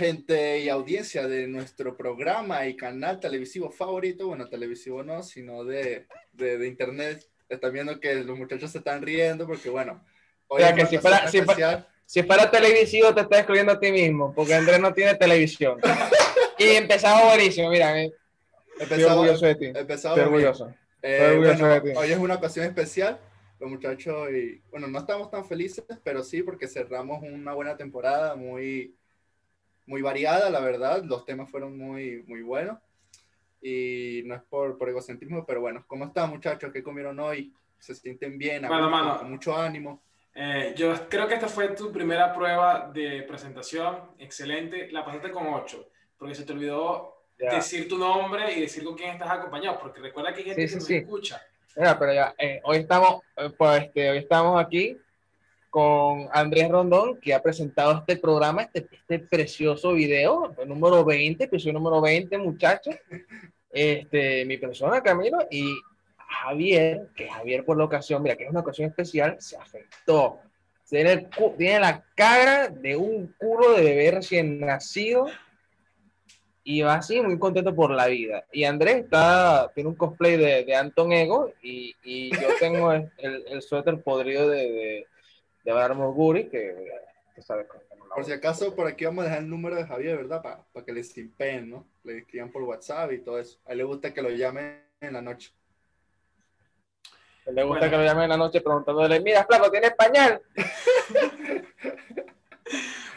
gente y audiencia de nuestro programa y canal televisivo favorito? Bueno, televisivo no, sino de, de, de internet. Están viendo que los muchachos se están riendo porque, bueno, hoy o sea, que si fuera, si, fuera, si fuera, televisivo te estás excluyendo a ti mismo, porque Andrés no tiene televisión. y empezaba buenísimo, mira. Estoy orgulloso de ti. Estoy orgulloso. Eh, orgulloso bueno, de ti. Hoy es una ocasión especial los muchachos y bueno, no estamos tan felices, pero sí porque cerramos una buena temporada muy muy variada, la verdad, los temas fueron muy muy buenos y no es por, por egocentrismo, pero bueno, ¿cómo están muchachos? ¿Qué comieron hoy? ¿Se sienten bien? Bueno, mano, con mucho ánimo. Eh, yo creo que esta fue tu primera prueba de presentación, excelente, la pasaste con 8, porque se te olvidó yeah. decir tu nombre y decir con quién estás acompañado, porque recuerda que hay gente sí, que sí, nos sí. escucha. Mira, pero ya, eh, hoy estamos, eh, pues, este, hoy estamos aquí con Andrés Rondón, que ha presentado este programa, este, este precioso video, el número 20, episodio número 20, muchachos. Este, mi persona, Camilo, y Javier, que Javier por la ocasión, mira, que es una ocasión especial, se afectó. Tiene, tiene la cara de un culo de bebé recién nacido y va así muy contento por la vida. Y Andrés está, tiene un cosplay de, de Anton Ego y, y yo tengo el, el, suéter podrido de, de Barmo Guri, que, que sabes Por si acaso, por aquí vamos a dejar el número de Javier, ¿verdad? Para pa que le simpen, ¿no? Le escriban por WhatsApp y todo eso. A él le gusta que lo llamen en la noche. A él le gusta bueno. que lo llamen en la noche preguntándole, mira, flaco, ¿tienes pañal?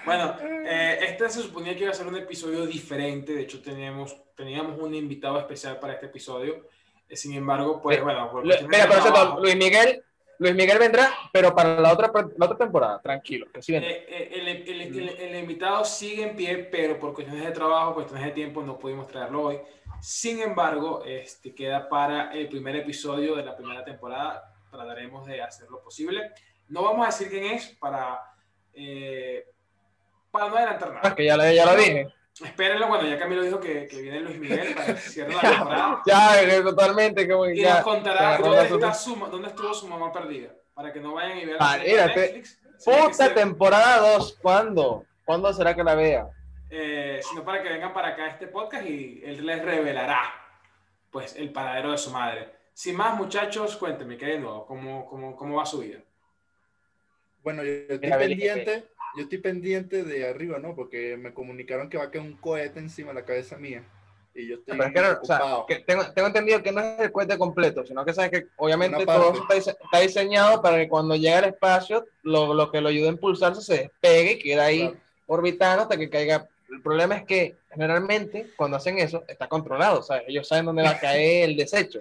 Bueno, eh, este se suponía que iba a ser un episodio diferente. De hecho, teníamos, teníamos un invitado especial para este episodio. Eh, sin embargo, pues bueno. Por Mira, por cierto, Luis Miguel, Luis Miguel vendrá, pero para la otra, la otra temporada, tranquilo. Que sí eh, el, el, el, el, invitado sigue en pie, pero por cuestiones de trabajo, cuestiones de tiempo, no pudimos traerlo hoy. Sin embargo, este, queda para el primer episodio de la primera temporada. Trataremos de hacer lo posible. No vamos a decir quién es para. Eh, para no adelantar nada. Es que ya, ya lo dije. Espérenlo, bueno, ya Camilo dijo que, que viene Luis Miguel para cierre la temporada. ya, totalmente. Como y ya, nos contará dónde, está su, dónde estuvo su mamá perdida. Para que no vayan y vean ah, la Netflix. Puta temporada 2, ¿cuándo? ¿Cuándo será que la vea? Eh, sino para que vengan para acá a este podcast y él les revelará pues el paradero de su madre. Sin más, muchachos, cuéntenme, ¿qué hay de nuevo? ¿Cómo, cómo, cómo va su vida? Bueno, yo estoy pendiente yo estoy pendiente de arriba, ¿no? Porque me comunicaron que va a caer un cohete encima de la cabeza mía. Y yo estoy Pero es que, no, o sea, que tengo, tengo, entendido que no es el cohete completo, sino que sabes que obviamente todo está, está, diseñado para que cuando llegue al espacio, lo, lo, que lo ayude a impulsarse se despegue y queda ahí claro. orbitando hasta que caiga. El problema es que generalmente cuando hacen eso está controlado, ¿sabes? Ellos saben dónde va a caer el desecho.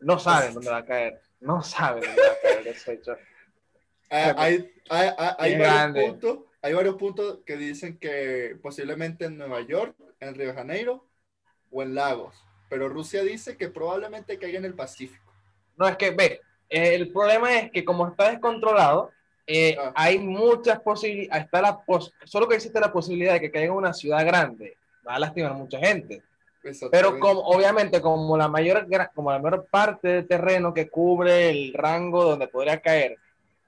No saben dónde va a caer. No saben dónde va a caer el desecho. Ah, hay, hay, hay, hay varios puntos, hay varios puntos que dicen que posiblemente en Nueva York, en Río de Janeiro o en Lagos, pero Rusia dice que probablemente caiga en el Pacífico. No, es que, ve, el problema es que como está descontrolado, eh, ah. hay muchas posibilidades, está la pos solo que existe la posibilidad de que caiga en una ciudad grande, va a lastimar a mucha gente. Pero como, obviamente, como la, mayor, como la mayor parte del terreno que cubre el rango donde podría caer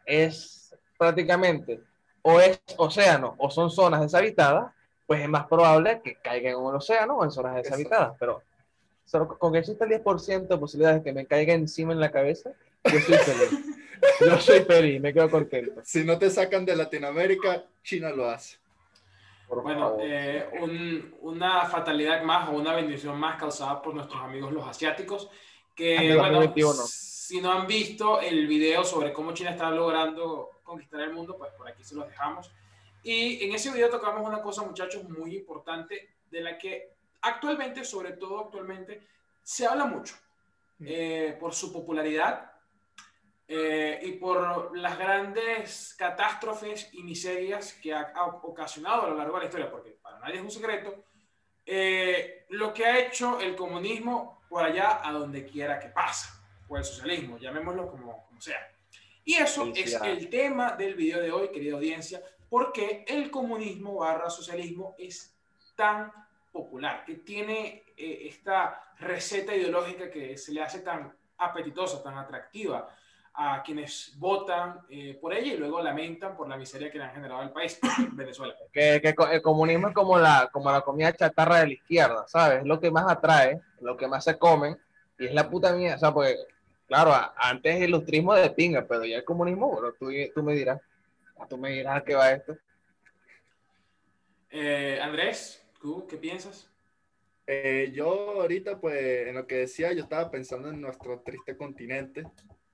es prácticamente o es océano o son zonas deshabitadas, pues es más probable que caiga en un océano o en zonas deshabitadas. Pero solo con que exista el 10% de posibilidades de que me caiga encima en la cabeza, yo soy feliz. yo soy feliz, me quedo contento. Si no te sacan de Latinoamérica, China lo hace. Por bueno, eh, un, una fatalidad más o una bendición más causada por nuestros amigos los asiáticos, que bueno, si no han visto el video sobre cómo China está logrando conquistar el mundo, pues por aquí se los dejamos. Y en ese video tocamos una cosa, muchachos, muy importante, de la que actualmente, sobre todo actualmente, se habla mucho eh, por su popularidad eh, y por las grandes catástrofes y miserias que ha, ha, ocasionado a lo largo de la historia, porque para nadie es un secreto, eh, lo que ha hecho el comunismo por allá a donde quiera que pasa o el socialismo, llamémoslo como, como sea. Y eso es el tema del video de hoy, querida audiencia, porque el comunismo barra socialismo es tan popular, que tiene eh, esta receta ideológica que se le hace tan apetitosa, tan atractiva a quienes votan eh, por ella y luego lamentan por la miseria que le han generado al país, Venezuela. Que, el comunismo es como la, como la comida chatarra de la izquierda, ¿sabes? Es lo que más atrae, lo que más se comen, y es la puta mía, o sea, porque, claro, antes el ilustrismo de pinga, pero ya el comunismo, bueno, tú, tú me dirás, tú me dirás a qué va esto. Eh, Andrés, ¿tú qué piensas? Eh, yo ahorita, pues, en lo que decía, yo estaba pensando en nuestro triste continente,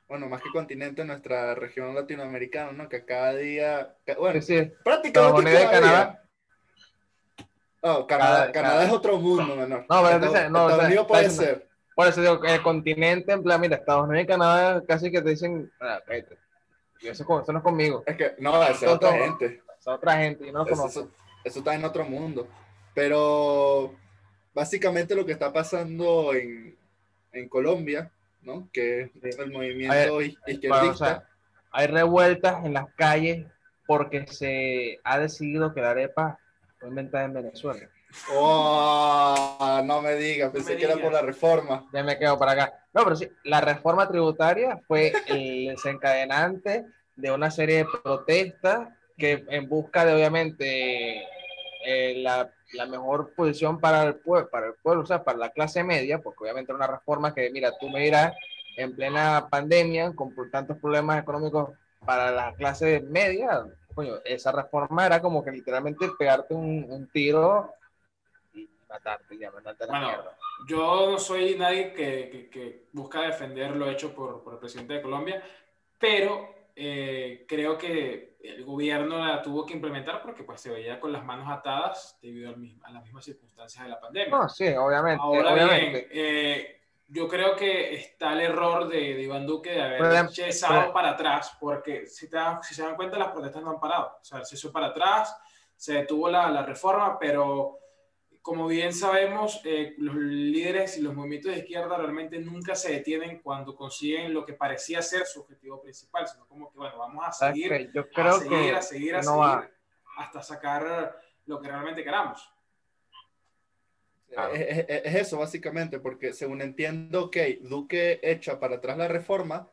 bueno, más que continente, nuestra región latinoamericana, ¿no? Que cada día, bueno, sí, prácticamente cada Canadá. Oh, Canadá, Canadá, es otro mundo, menor. No, pero Estados, no, Estados Unidos puede ser. Por eso digo, el continente, en plan, mira, Estados Unidos y Canadá casi que te dicen, ah, cállate. Eso, eso, no es conmigo. Es que, no, es otra gente. Es otra gente, yo no lo conozco. Eso, eso, está en otro mundo. Pero, básicamente lo que está pasando en, en Colombia ¿no? Que es el movimiento izquierdista. hay revueltas en las calles porque se ha decidido que la arepa fue inventada en Venezuela. Oh, no me digas, pensé que era por la reforma. Ya me quedo para acá. No, pero sí, la reforma tributaria fue el desencadenante de una serie de protestas que en busca de, obviamente, eh, la, la, mejor posición para el, pueblo, para el pueblo, o sea, para la clase media, porque obviamente era una reforma que, mira, tú me dirás, en plena pandemia, con tantos problemas económicos para la clase media, coño, esa reforma era como que literalmente pegarte un, un tiro matarte la mierda. Yo no soy nadie que, que, que, busca defender lo hecho por, por el presidente de Colombia, pero eh, creo que el gobierno la tuvo que implementar porque pues se veía con las manos atadas debido a las mismas circunstancias de la pandemia. No, sí, obviamente. Ahora Bien, eh, yo creo que está el error de, de Iván Duque de haber echado para atrás, porque si, te, si se dan cuenta las protestas no han parado. O sea, se hizo para atrás, se detuvo la, la reforma, pero como bien sabemos, eh, los líderes y los movimientos de izquierda realmente nunca se detienen cuando consiguen lo que parecía ser su objetivo principal, sino como que, bueno, vamos a seguir, Yo creo a seguir, que a seguir, a seguir, hasta sacar lo que realmente queramos. Es, es, eso, básicamente, porque según entiendo, ok, Duque echa para atrás la reforma,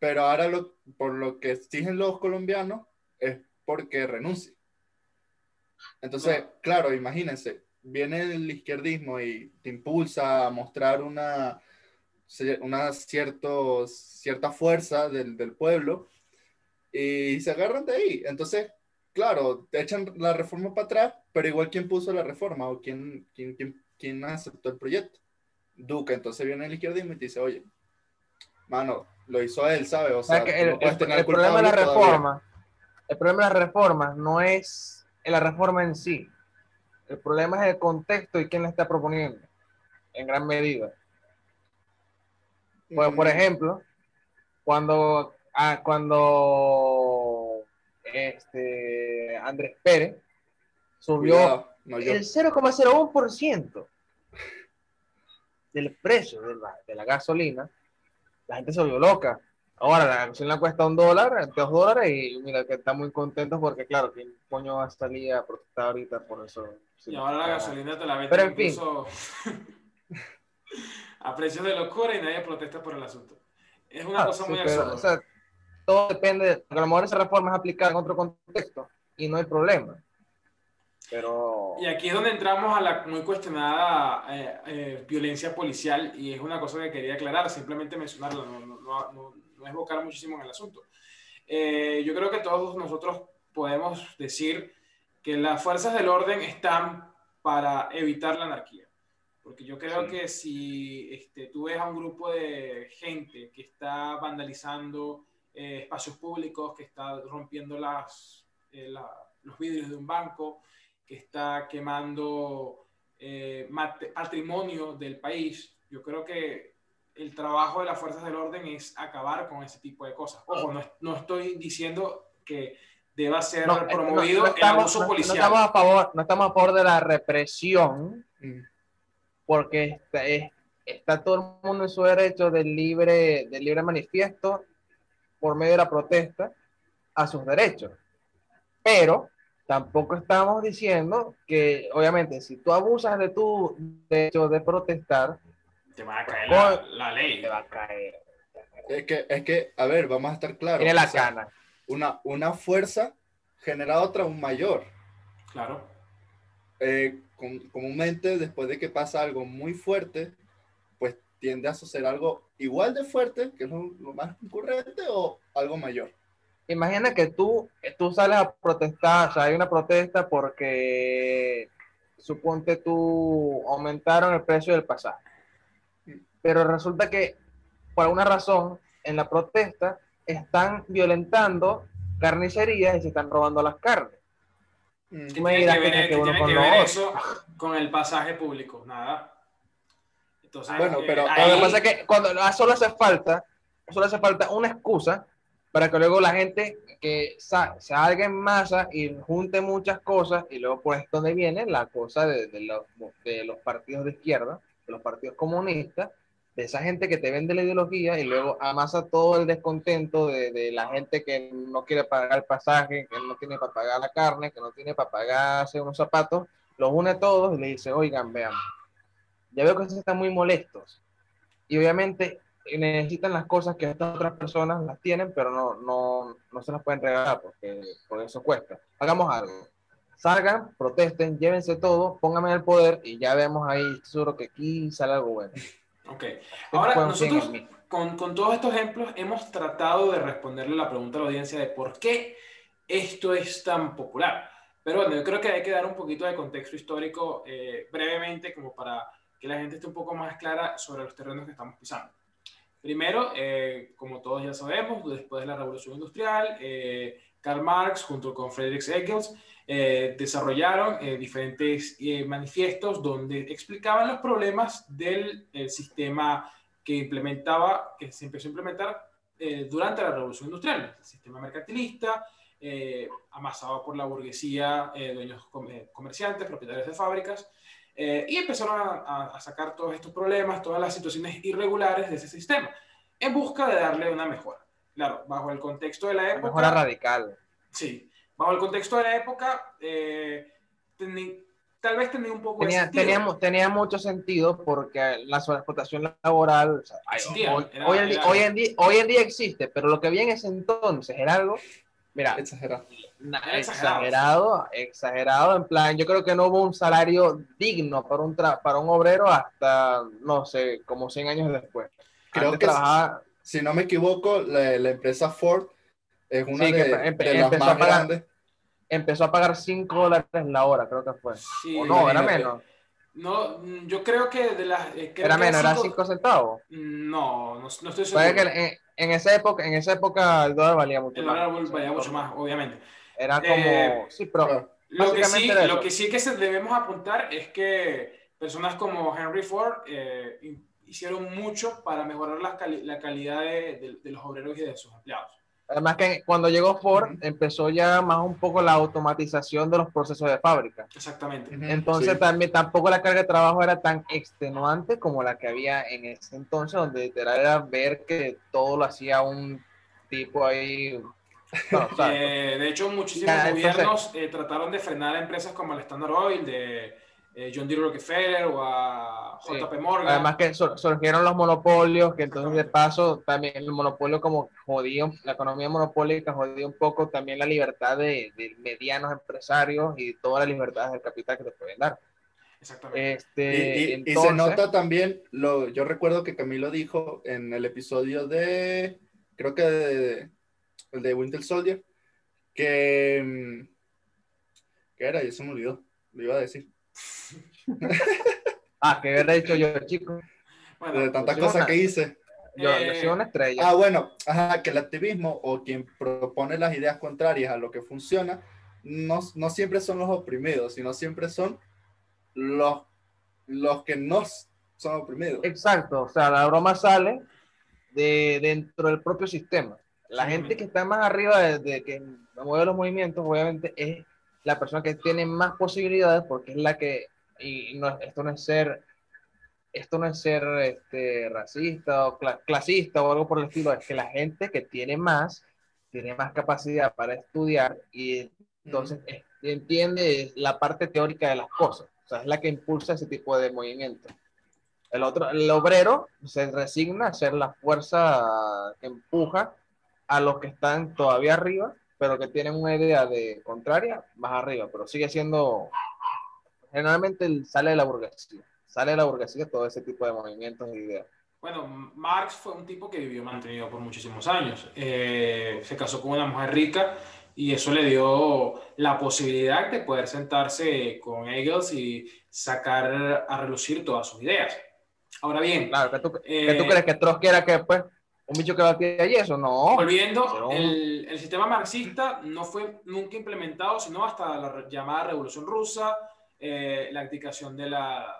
pero ahora lo, por lo que exigen los colombianos es porque renuncie. Entonces, claro, imagínense, viene el izquierdismo y te impulsa a mostrar una, una cierto, cierta fuerza del, del, pueblo y se agarran de ahí. Entonces, claro, te echan la reforma para atrás, pero igual quién puso la reforma o quién, quién, quién, quién aceptó el proyecto. Duque, entonces viene el izquierdismo y te dice, oye, mano, lo hizo él, ¿sabes? O sea, el, el problema de la reforma, el problema de la reforma no es la reforma en sí, el problema es el contexto y quién la está proponiendo, en gran medida. Pues, por mm. ejemplo, cuando, ah, cuando este, Andrés Pérez subió el 0,01% del precio de la, de la gasolina, la gente se volvió loca. Ahora la gasolina cuesta un dólar, dos dólares, y mira que está muy contento porque, claro, ¿quién coño va a salir a protestar ahorita por eso? y ahora la gasolina te la venden incluso a precios de locura y nadie protesta por el asunto. Es una ah, cosa muy absurda. O sea, todo depende, a lo mejor esa reforma es aplicada en otro contexto y no hay problema. Pero... Y aquí es donde entramos a la muy cuestionada eh, eh, violencia policial y es una cosa que quería aclarar, simplemente mencionarla, no, no, no, no evocar muchísimo en el asunto. Eh, yo creo que todos nosotros podemos decir que las fuerzas del orden están para evitar la anarquía. Porque yo creo que si este, tú ves a un grupo de gente que está vandalizando eh, espacios públicos, que está rompiendo las, eh, los vidrios de un banco, que está quemando eh, patrimonio del país, yo creo que el trabajo de las fuerzas del orden es acabar con ese tipo de cosas. Ojo, no, no estoy diciendo que deba ser eh, promovido el abuso policial. No estamos, a favor, no estamos a favor de la represión, mm. porque está, está, todo el mundo en su derecho del libre, del libre manifiesto por medio de la protesta a sus derechos. Pero tampoco estamos diciendo que, obviamente, si tú abusas de tu derecho de protestar, te va a caer la, ley. Te va a caer. Es que, es que, a ver, vamos a estar claros. Tiene la cana. Una, una fuerza genera otra, un mayor. Claro. Eh, comúnmente, después de que pasa algo muy fuerte, pues tiende a suceder algo igual de fuerte, que es lo, más concurrente, o algo mayor. Imagina que tú, tú sales a protestar, o sea, hay una protesta porque, suponte tú, aumentaron el precio del pasaje. Pero resulta que, por alguna razón, en la protesta, están violentando carnicerías y se están robando las carnes. Mm. ¿Qué tiene que ver, que con, que ver eso con el pasaje público? Nada. Entonces, bueno, eh, pero lo que pasa es que cuando solo hace falta, solo hace falta una excusa para que luego la gente que salga en masa y junte muchas cosas y luego por esto donde viene la cosa de, de, los, de los partidos de izquierda, de los partidos comunistas, de esa gente que te vende la ideología y luego amasa todo el descontento de, de, la gente que no quiere pagar el pasaje, que no tiene para pagar la carne, que no tiene para pagarse unos zapatos, los une todos y le dice, oigan, vean, ya veo que ustedes están muy molestos. Y obviamente necesitan las cosas que estas otras personas las tienen, pero no, no, no se las pueden regalar porque por eso cuesta. Hagamos algo. Salgan, protesten, llévense todo, pónganme en el poder y ya vemos ahí, seguro que aquí sale algo bueno. Ok. Ahora, nosotros con, con, todos estos ejemplos hemos tratado de responderle la pregunta a la audiencia de por qué esto es tan popular. Pero bueno, yo creo que hay que dar un poquito de contexto histórico eh, brevemente como para que la gente esté un poco más clara sobre los terrenos que estamos pisando. Primero, eh, como todos ya sabemos, después de la Revolución Industrial, eh, Karl Marx junto con Friedrich Engels eh, desarrollaron eh, diferentes eh, manifiestos donde explicaban los problemas del sistema que implementaba, que se empezó a implementar durante la Revolución Industrial, el sistema mercantilista, amasado por la burguesía, dueños comerciantes, propietarios de fábricas, y empezaron a, a, sacar todos estos problemas, todas las situaciones irregulares de ese sistema, en busca de darle una mejora. Claro, bajo el contexto de la época. Mejora radical. Sí, bajo el contexto de la época, eh, tal vez tenía un poco tenía, de tenía, mucho sentido porque la sobreexplotación laboral hoy, en día, hoy, en día, existe, pero lo que había en ese entonces era algo, mira, exagerado. exagerado, exagerado, en plan, yo creo que no hubo un salario digno para un, para un obrero hasta, no sé, como 100 años después. Creo que, si no me equivoco, la empresa Ford es una de, las más grandes. Empezó a pagar 5 dólares la hora, creo que fue. o no, era menos. No, yo creo que de las. Eh, era menos, era 5 centavos. No, no, estoy seguro. Que en, esa época, en esa época el dólar valía mucho más. El dólar valía mucho más, obviamente. Era como. Eh, sí, pero. Lo que, sí, lo que sí que debemos apuntar es que personas como Henry Ford eh, hicieron mucho para mejorar la, la calidad de, de los obreros y de sus empleados. Además que cuando llegó Ford empezó ya más un poco la automatización de los procesos de fábrica. Exactamente. Entonces también tampoco la carga de trabajo era tan extenuante como la que había en ese entonces, donde literal era ver que todo lo hacía un tipo ahí. Eh, de hecho, muchísimos gobiernos eh, trataron de frenar a empresas como el Standard Oil, de eh, John D. Rockefeller o a JP Morgan. Además que surgieron los monopolios, que entonces de paso también el monopolio como jodió, la economía monopólica jodió un poco también la libertad de, medianos empresarios y todas las libertades del capital que te pueden dar. Exactamente. Este, y, se nota también, lo, yo recuerdo que Camilo dijo en el episodio de, creo que de, el de Winter Soldier, que, mm, ¿qué era? Ya se me olvidó, lo iba a decir ah, que hubiera dicho yo, chico. de tantas cosas que hice. Yo, eh, soy una estrella. Ah, bueno, ajá, que el activismo o quien propone las ideas contrarias a lo que funciona, no, no siempre son los oprimidos, sino siempre son los, los que no son oprimidos. Exacto, o sea, la broma sale de dentro del propio sistema. La gente que está más arriba de, de que mueve los movimientos, obviamente, es la persona que tiene más posibilidades porque es la que, y no, esto no es ser, esto no es ser este, racista o clasista o algo por el estilo, es que la gente que tiene más, tiene más capacidad para estudiar y entonces entiende la parte teórica de las cosas, o sea, es la que impulsa ese tipo de movimiento. El otro, el obrero se resigna a ser la fuerza que empuja a los que están todavía arriba, pero que tienen una idea de contraria más arriba, pero sigue siendo, generalmente sale de la burguesía, sale de la burguesía todo ese tipo de movimientos e ideas. Bueno, Marx fue un tipo que vivió mantenido por muchísimos años. Eh, se casó con una mujer rica y eso le dio la posibilidad de poder sentarse con Engels y sacar a relucir todas sus ideas. Ahora bien, claro, ¿qué tú, eh, tú crees que Trotsky era que pues un bicho que batía y eso? No. Volviendo, el, el, sistema marxista no fue nunca implementado, sino hasta la llamada Revolución Rusa, eh, la abdicación de la,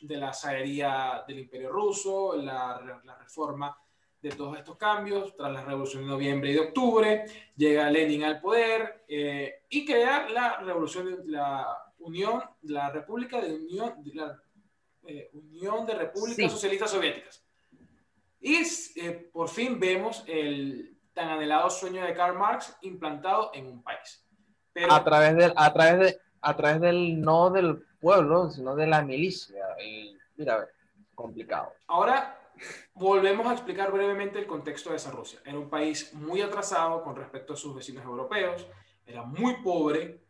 de la zahería del Imperio Ruso, la, la reforma de todos estos cambios, tras la revolución de noviembre y de octubre, llega Lenin al poder eh, y crea la revolución, de la Unión, la República de Unión, de la eh, Unión de Repúblicas Socialistas Soviéticas. Y eh, por fin vemos el tan anhelado sueño de Karl Marx implantado en un país. Pero, a través del, a través de, a través del no del pueblo, sino de la milicia. Y mira, complicado. Ahora volvemos a explicar brevemente el contexto de esa Rusia. Era un país muy atrasado con respecto a sus vecinos europeos, era muy pobre,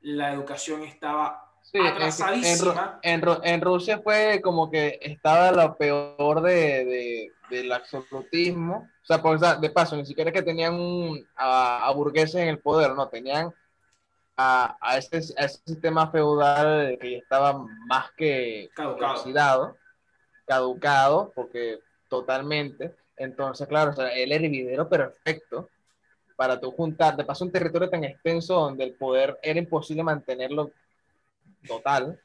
la educación estaba atrasadísima. En, en, Rusia fue como que estaba lo peor de, de, del absolutismo. O sea, por, de paso, ni siquiera que tenían a, burgueses en el poder, no, tenían a, a, ese, a ese sistema feudal que estaba más que caducado caducado, porque totalmente. Entonces, claro, o el hervidero perfecto para tú juntar, de paso un territorio tan extenso donde el poder era imposible mantenerlo total.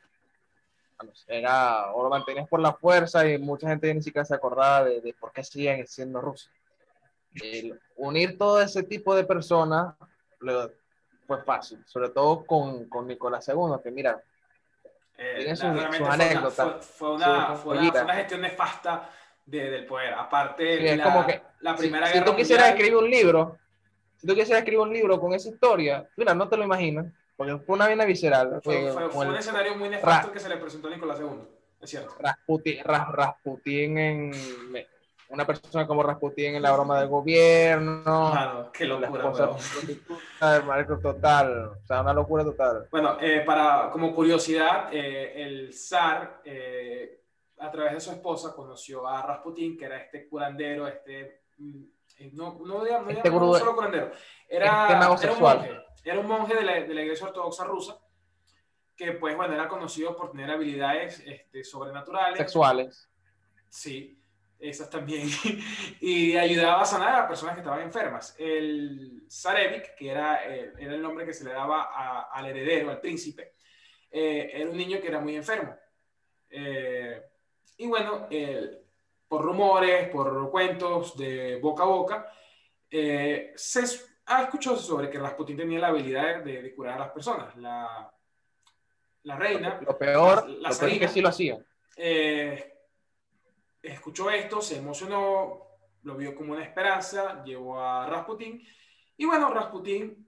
Era, o lo mantenías por la fuerza y mucha gente ni siquiera se acordaba de, por qué siguen siendo rusos. unir todo ese tipo de personas fue fácil, sobre todo con, con Nicolás II, que mira, eh, fue, una, fue, una, gestión nefasta de, del poder. Aparte, la, como que, la Primera si, Guerra Si tú quisieras escribir un libro, si tú quisieras escribir un libro con esa historia, mira, no te lo imaginas, porque fue una vaina visceral. Fue, fue un escenario muy nefasto que se le presentó a Nicolás II, es cierto. Rasputin, Rasputin en una persona como Rasputin en la broma del gobierno. Claro, qué locura. total, o sea, una locura total. Bueno, eh, para, como curiosidad, eh, el zar, eh, a través de su esposa, conoció a Rasputin, que era este curandero, este... Mm, no, no, digamos, este no, solo curandero, era, este era, un monje, era un monje de la, de la iglesia ortodoxa rusa, que pues bueno, era conocido por tener habilidades este, sobrenaturales. Sexuales. Sí, esas también, y ayudaba a sanar a personas que estaban enfermas. El Zarevik, que era, eh, era el nombre que se le daba al heredero, al príncipe, eh, era un niño que era muy enfermo. Eh, y bueno, por rumores, por cuentos de boca a boca, se ha escuchado sobre que Rasputin tenía la habilidad de, curar a las personas. La, la reina. Lo peor, la, lo que sí lo hacía escuchó esto, se emocionó, lo vio como una esperanza, llevó a Rasputin. Y bueno, Rasputin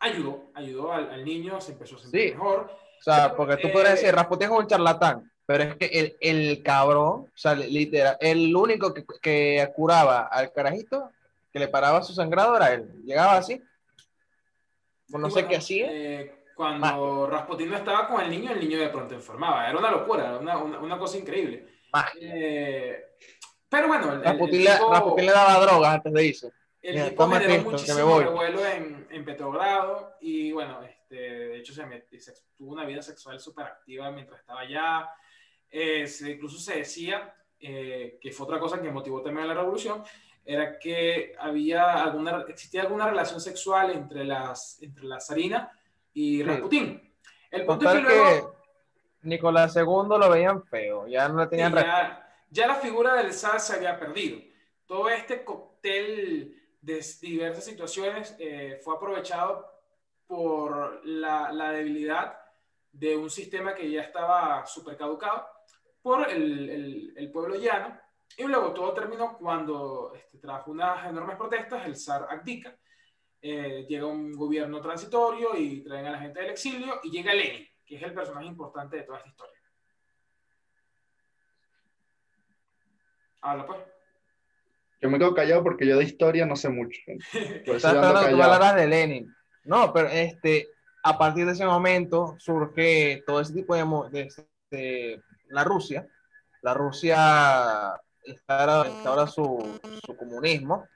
ayudó, ayudó al, niño, se empezó a sentir mejor. O sea, porque tú puedes decir, eh, Rasputin es un charlatán, pero es que el, el cabrón, o sea, literal, el único que, que, curaba al carajito, que le paraba su sangrado, era él. Llegaba así, no sé qué hacía. Eh, cuando Rasputin no estaba con el niño, el niño de pronto enfermaba. Era una locura, era una, una, una cosa increíble. Eh, pero bueno, el, Rasputin, le, daba drogas antes de irse. El tipo generó muchísimo revuelo en, en Petrogrado y bueno, este, de hecho se, tuvo una vida sexual súper activa mientras estaba allá. Eh, incluso se decía, que fue otra cosa que motivó también la revolución, era que había alguna, existía alguna relación sexual entre, las, entre la zarina y Rasputin. El punto es que luego... Nicolás II lo veían feo, ya no le tenían... ya, la figura del zar se había perdido. Todo este cóctel de diversas situaciones eh, fue aprovechado por la, la, debilidad de un sistema que ya estaba súper caducado por el, el, el, pueblo llano. Y luego todo terminó cuando, este, tras unas enormes protestas, el zar abdica. Eh, llega un gobierno transitorio y traen a la gente del exilio y llega Lenin que es el personaje importante de toda esta historia. Habla pues. Yo me quedo callado porque yo de historia no sé mucho. Tú de Lenin. No, pero este, a partir de ese momento surge todo ese tipo de, de, la Rusia. La Rusia instaura, su, su, comunismo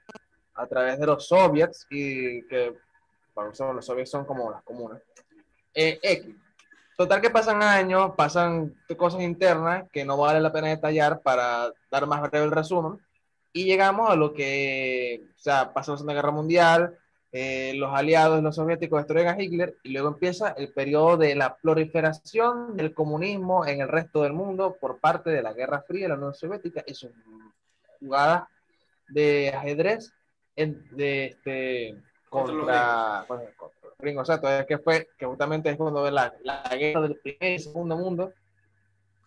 a través de los soviets y que bueno, los soviets son como las comunas. Eh, X. Total que pasan años, pasan cosas internas que no vale la pena detallar para dar más breve el resumen. Y llegamos a lo que, o sea, pasa la Segunda Guerra Mundial, eh, los aliados, los soviéticos destruyen a Hitler y luego empieza el periodo de la proliferación del comunismo en el resto del mundo por parte de la Guerra Fría de la Unión Soviética y sus jugadas de ajedrez de, este, contra, contra, gringos. Exacto, es que fue que justamente es cuando la, la guerra del primer y segundo mundo.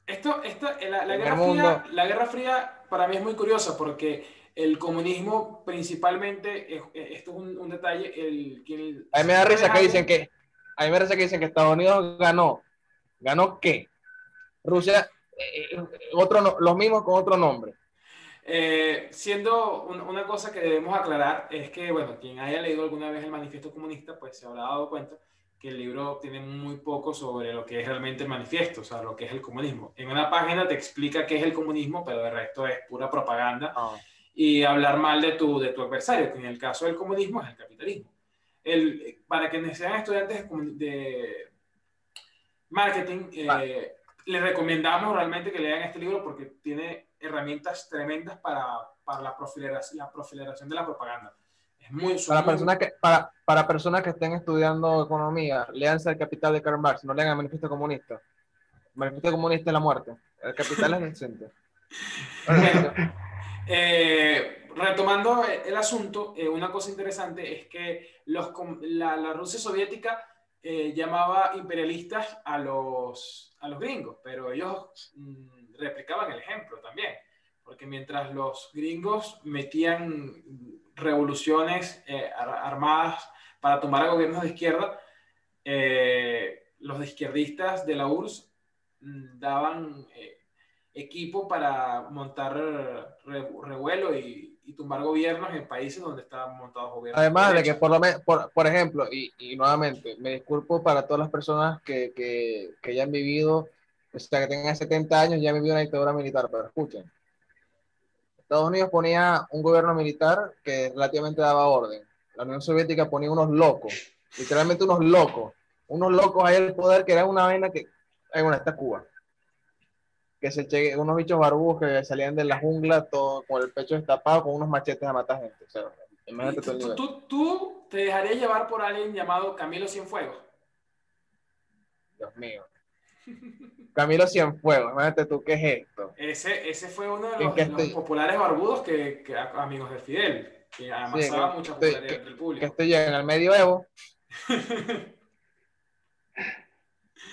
Esto, esto la, la guerra fría, la Guerra Fría para mí es muy curiosa porque el comunismo principalmente, esto es un, detalle, el, a mí me da risa que dicen que, a mí me da risa que dicen que Estados Unidos ganó. ¿Ganó qué? Rusia, eh, eh, otro, los mismos con otro nombre. Eh, siendo una cosa que debemos aclarar es que, bueno, quien haya leído alguna vez el manifiesto comunista, pues se habrá dado cuenta que el libro tiene muy poco sobre lo que es realmente el manifiesto, o sea, lo que es el comunismo. En una página te explica qué es el comunismo, pero el resto es pura propaganda. Ah y hablar mal de tu, de tu adversario, que en el caso del comunismo es el capitalismo. El, para quienes sean estudiantes de marketing, eh, les recomendamos realmente que lean este libro porque tiene herramientas tremendas para, para la, profileración, la profileración de la propaganda. Es muy, para, personas que, para, para personas que estén estudiando economía, leanse El Capital de Karl Marx, no lean el Manifiesto Comunista. El Manifiesto Comunista es la muerte. El capital es el centro. Eh, retomando el asunto, eh, una cosa interesante es que la, Rusia soviética eh, llamaba imperialistas a los, a los gringos, pero ellos mm, replicaban el ejemplo también, porque mientras los gringos metían revoluciones armadas para tomar a gobiernos de izquierda, los izquierdistas de la URSS mm, daban equipo para montar revuelo y, tumbar gobiernos en países donde estaban montados gobiernos. Además de que, por, lo por, por ejemplo, y, y, nuevamente, me disculpo para todas las personas que, que, que ya han vivido, o sea, que tengan 70 años, ya han vivido una dictadura militar, pero escuchen. Estados Unidos ponía un gobierno militar que relativamente daba orden. La Unión Soviética ponía unos locos, literalmente unos locos, unos locos ahí el poder que era una vaina que, bueno, está Cuba que se cheque, unos bichos barbudos que salían de la jungla todo con el pecho destapado con unos machetes a matar gente. O sea, imagínate tú, tú, tú, te dejarías llevar por alguien llamado Camilo Cienfuegos. Dios mío. Camilo Cienfuegos, imagínate tú, ¿qué es esto? Ese, ese fue uno de los, populares barbudos que, que, amigos de Fidel, que amasaba mucha popularidad entre el público. Que estoy en el medioevo.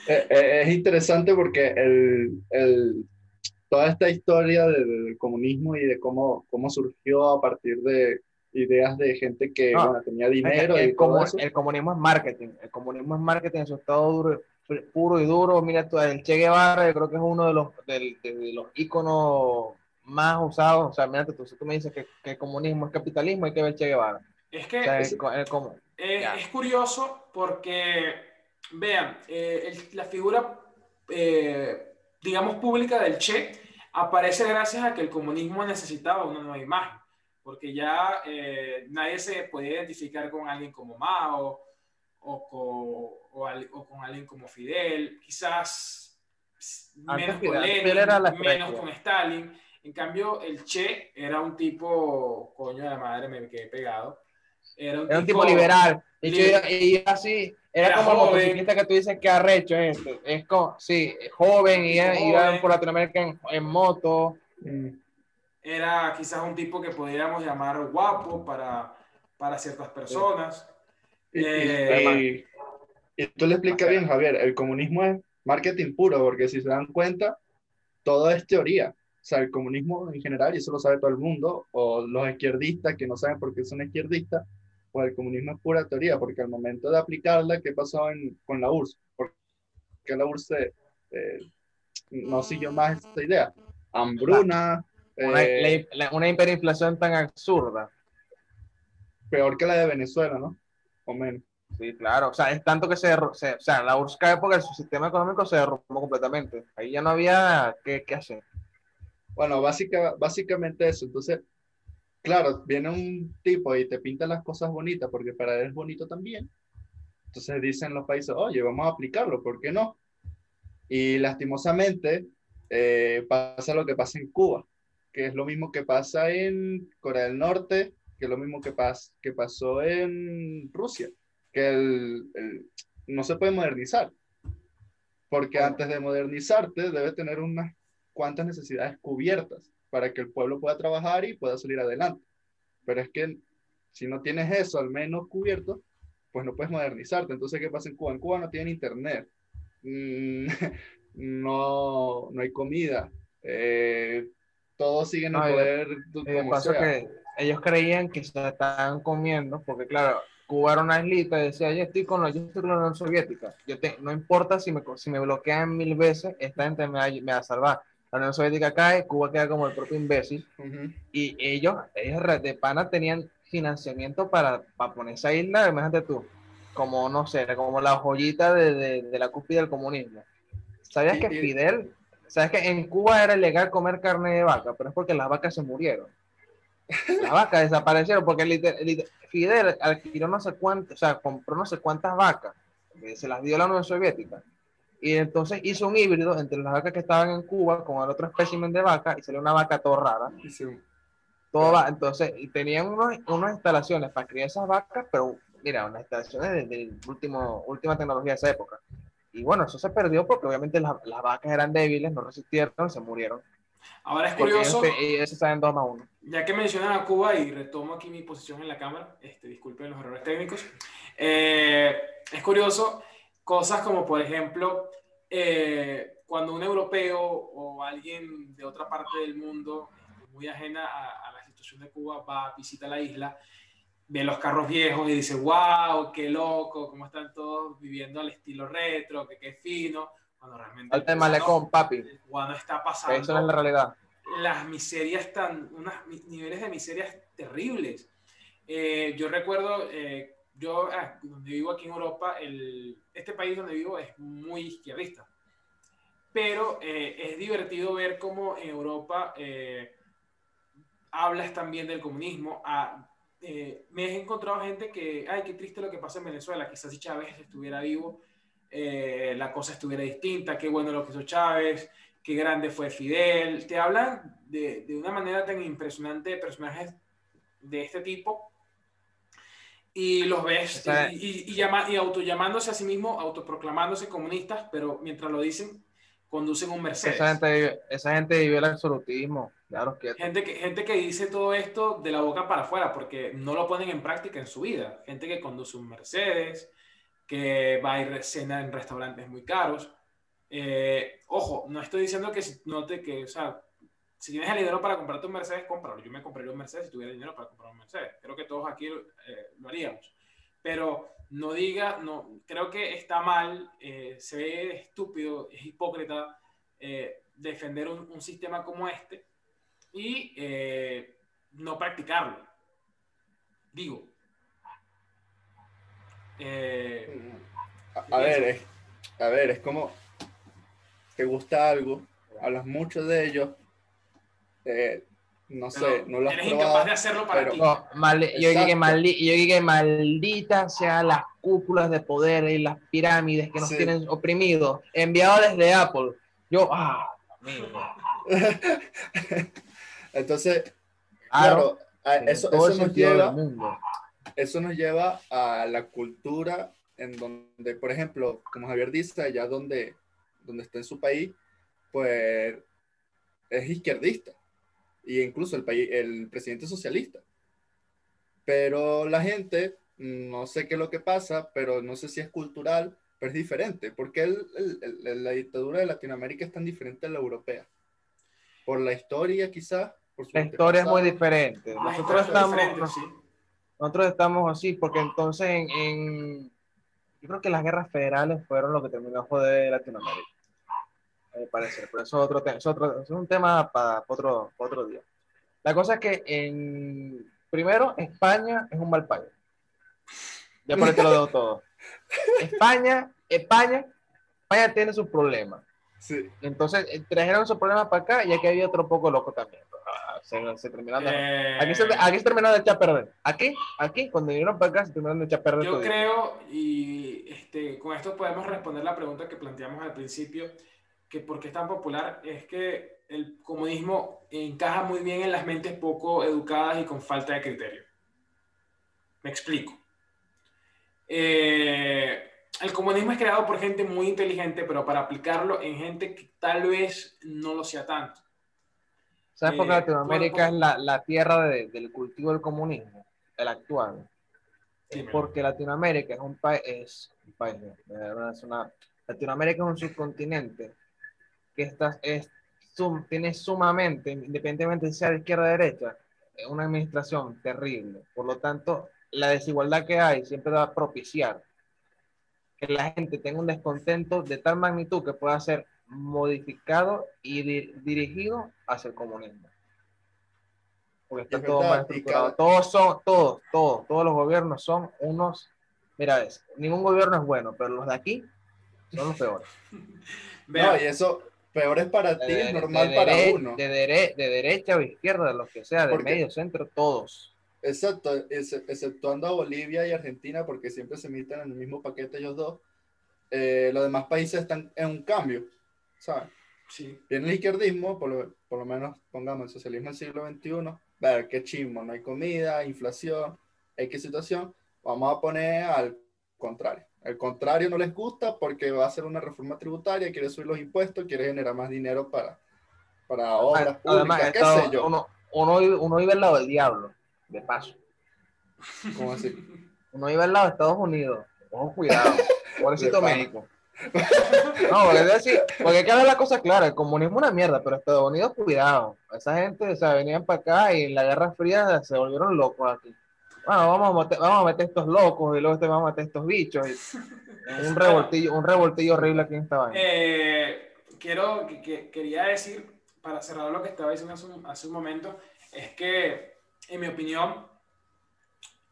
Eh, eh, es interesante porque el, el, toda esta historia del comunismo y de cómo, cómo surgió a partir de ideas de gente que tenía dinero. El, y el comunismo es marketing. El comunismo es marketing en su estado duro, puro y duro. Mira, el Che Guevara, yo creo que es uno de los, de, los íconos más usados. O sea, mira, tú, tú me dices que, que, el comunismo es capitalismo, hay que ver Che Guevara. Es que es, es curioso porque vean, eh, la figura, eh, digamos, pública del Che aparece gracias a que el comunismo necesitaba una nueva imagen, porque ya eh, nadie se podía identificar con alguien como Mao o con, o, con alguien como Fidel, quizás menos con Lenin, menos con Stalin. En cambio, el Che era un tipo, coño de madre, me quedé pegado. Era un, tipo, liberal. Y, así, era, como el motociclista que tú dices que arrecho es este. Es como, sí, joven, y iba por Latinoamérica en, moto. Mm. Era quizás un tipo que podríamos llamar guapo para, para ciertas personas. Eh, y, tú le explicas bien, Javier, el comunismo es marketing puro, porque si se dan cuenta, todo es teoría. O sea, el comunismo en general, y eso lo sabe todo el mundo, o los izquierdistas que no saben por qué son izquierdistas, pues el comunismo es pura teoría, porque al momento de aplicarla, ¿qué pasó con la URSS? Porque la URSS eh, no siguió más esta idea. Hambruna, Una, eh, una hiperinflación tan absurda. Peor que la de Venezuela, ¿no? O menos. Sí, claro. O sea, es tanto que se, o sea, la URSS cae porque su sistema económico se derrumbó completamente. Ahí ya no había qué, qué hacer. Bueno, básica, básicamente eso. Entonces, claro, viene un tipo y te pinta las cosas bonitas porque para él es bonito también. Entonces dicen los países, oye, vamos a aplicarlo, ¿por qué no? Y lastimosamente eh, pasa lo que pasa en Cuba, que es lo mismo que pasa en Corea del Norte, que es lo mismo que, pas que pasó en Rusia, que el, no se puede modernizar, porque antes de modernizarte debe tener unas cuantas necesidades cubiertas para que el pueblo pueda trabajar y pueda salir adelante. Pero es que si no tienes eso al menos cubierto, pues no puedes modernizarte. Entonces, ¿qué pasa en Cuba? En Cuba no tienen internet, mm, no, no hay comida, eh, todos siguen no, poder. Como que ellos creían que se estaban comiendo, porque claro, Cuba era una islita y decía, yo estoy con, la Unión Soviética, yo te, no importa si me, si me bloquean mil veces, esta gente me va, me va a salvar la Unión Soviética cae, Cuba queda como el propio imbécil. Y ellos, ellos de pana tenían financiamiento para, para poner esa isla, imagínate tú, como no sé, como la joyita de, de, la cúspide del comunismo. ¿Sabías que Fidel, sabes que en Cuba era ilegal comer carne de vaca, pero es porque las vacas se murieron? Las vacas desaparecieron porque Fidel adquirió no sé cuántas, o sea, compró no sé cuántas vacas, se las dio la Unión Soviética y entonces hizo un híbrido entre las vacas que estaban en Cuba con el otro espécimen de vaca y salió una vaca todo rara. Todo entonces, y tenían unos, unas instalaciones para criar esas vacas, pero mira, unas instalaciones de, último, última tecnología de esa época. Y bueno, eso se perdió porque obviamente las, las vacas eran débiles, no resistieron, se murieron. Ahora es curioso. Y eso está en 2 más 1. Ya que mencionan a Cuba y retomo aquí mi posición en la cámara, este, disculpen los errores técnicos. Eh, es curioso Cosas como, por ejemplo, eh, cuando un europeo o alguien de otra parte del mundo, muy ajena a, la situación de Cuba, va a visitar la isla, ve los carros viejos y dice, wow, qué loco, cómo están todos viviendo al estilo retro, que qué fino. Cuando realmente... Al tema con papi. Cuando está pasando... Eso es la realidad. Las miserias están, unos niveles de miserias terribles. Eh, yo recuerdo eh, yo, ah, donde vivo aquí en Europa, el, este país donde vivo es muy izquierdista. Pero eh, es divertido ver cómo en Europa eh, hablas también del comunismo. Ah, eh, me he encontrado gente que, ay, qué triste lo que pasa en Venezuela. Quizás si Chávez estuviera vivo, la cosa estuviera distinta. Qué bueno lo que hizo Chávez, qué grande fue Fidel. Te hablan de, de una manera tan impresionante de personajes de este tipo y los ves y, y, llama, y autollamándose a sí mismo, autoproclamándose comunistas, pero mientras lo dicen, conducen un Mercedes. Esa gente, esa gente vive el absolutismo. Claro. Gente, que, gente que dice todo esto de la boca para afuera, porque no lo ponen en práctica en su vida. Gente que conduce un Mercedes, que va a ir cena en restaurantes muy caros. Eh, ojo, no estoy diciendo que no te, que, o sea, si tienes el dinero para comprarte un Mercedes, cómpralo. Yo me compraría un Mercedes si tuviera dinero para comprar un Mercedes. Creo que todos aquí eh, lo haríamos. Pero no diga, no, creo que está mal, eh, se ve estúpido, es hipócrita eh, defender un, sistema como este y no practicarlo. Digo. a, ver, es, a ver, es como te gusta algo, hablas mucho de ello, eh, no sé, no lo has eres incapaz de hacerlo para ti. yo, dije, maldita sea las cúpulas de poder y las pirámides que nos tienen oprimidos, enviado desde Apple. Yo, ah, Entonces, claro, eso, eso nos lleva, eso nos lleva a la cultura en donde, por ejemplo, como Javier dice, allá donde, donde está en su país, pues es izquierdista y incluso el, país, el presidente socialista. Pero la gente, no sé qué es lo que pasa, pero no sé si es cultural, pero es diferente. porque el, el, la dictadura de Latinoamérica es tan diferente a la europea? Por la historia, quizás. la historia es muy diferente. Nosotros estamos, nosotros estamos así, porque entonces en, yo creo que las guerras federales fueron lo que terminó de Latinoamérica. Parecer, pero eso es otro tema, es, otro, es un tema para otro, otro día. La cosa es que en, primero, España es un mal país. Ya por ahí te lo digo todo. España, España, España tiene sus problemas. Sí. Entonces eh, trajeron esos problemas para acá y aquí había otro poco loco también. Ah, se, se terminaron de, aquí, se, eh, aquí se terminaron de echar a perder. Aquí, aquí, cuando vinieron para acá, se terminaron de echar a perder. Yo creo, y este, con esto podemos responder la pregunta que planteamos al principio, que por qué es tan popular, es que el comunismo encaja muy bien en las mentes poco educadas y con falta de criterio. Me explico. Eh, el comunismo es creado por gente muy inteligente, pero para aplicarlo en gente que tal vez no lo sea tanto. ¿Sabes por qué eh, Latinoamérica es la, la tierra del cultivo del comunismo, el actual? porque Latinoamérica es un país, es un país, es una, Latinoamérica es un subcontinente que está, es, tiene sumamente, independientemente de sea de izquierda o derecha, una administración terrible. Por lo tanto, la desigualdad que hay siempre va a propiciar que la gente tenga un descontento de tal magnitud que pueda ser modificado y dirigido hacia el comunismo. Porque está todo mal estructurado. Todos son, todos, todos, todos los gobiernos son unos, mira, es, ningún gobierno es bueno, pero los de aquí son los peores. no, y eso, peor es para ti, es normal para uno. De, de, derecha o izquierda, de lo que sea, de medio, centro, todos. Exacto, exceptuando a Bolivia y Argentina, porque siempre se meten en el mismo paquete ellos dos. Eh, los demás países están en un cambio, ¿sabes? Sí. Viene el izquierdismo, por lo, por lo menos pongamos el socialismo del siglo XXI, ver qué chismo, no hay comida, inflación, X situación, vamos a poner al contrario. El contrario no les gusta porque va a ser una reforma tributaria, quiere subir los impuestos, quiere generar más dinero para, para obras públicas, qué sé yo. Uno, uno, uno vive al lado del diablo de paso. ¿Cómo así? Uno iba al lado de Estados Unidos. Ojo, cuidado. Pobrecito México. No, es decir, porque hay que ver la cosa clara, el comunismo es una mierda, pero Estados Unidos, cuidado. Esa gente, o sea, venían para acá y en la Guerra Fría se volvieron locos aquí. Bueno, vamos a meter, vamos a meter estos locos y luego este vamos a meter estos bichos. un revoltillo, un revoltillo horrible aquí en esta vaina. Eh, quiero, que, quería decir, para cerrar lo que estaba diciendo hace un, hace un momento, es que en mi opinión,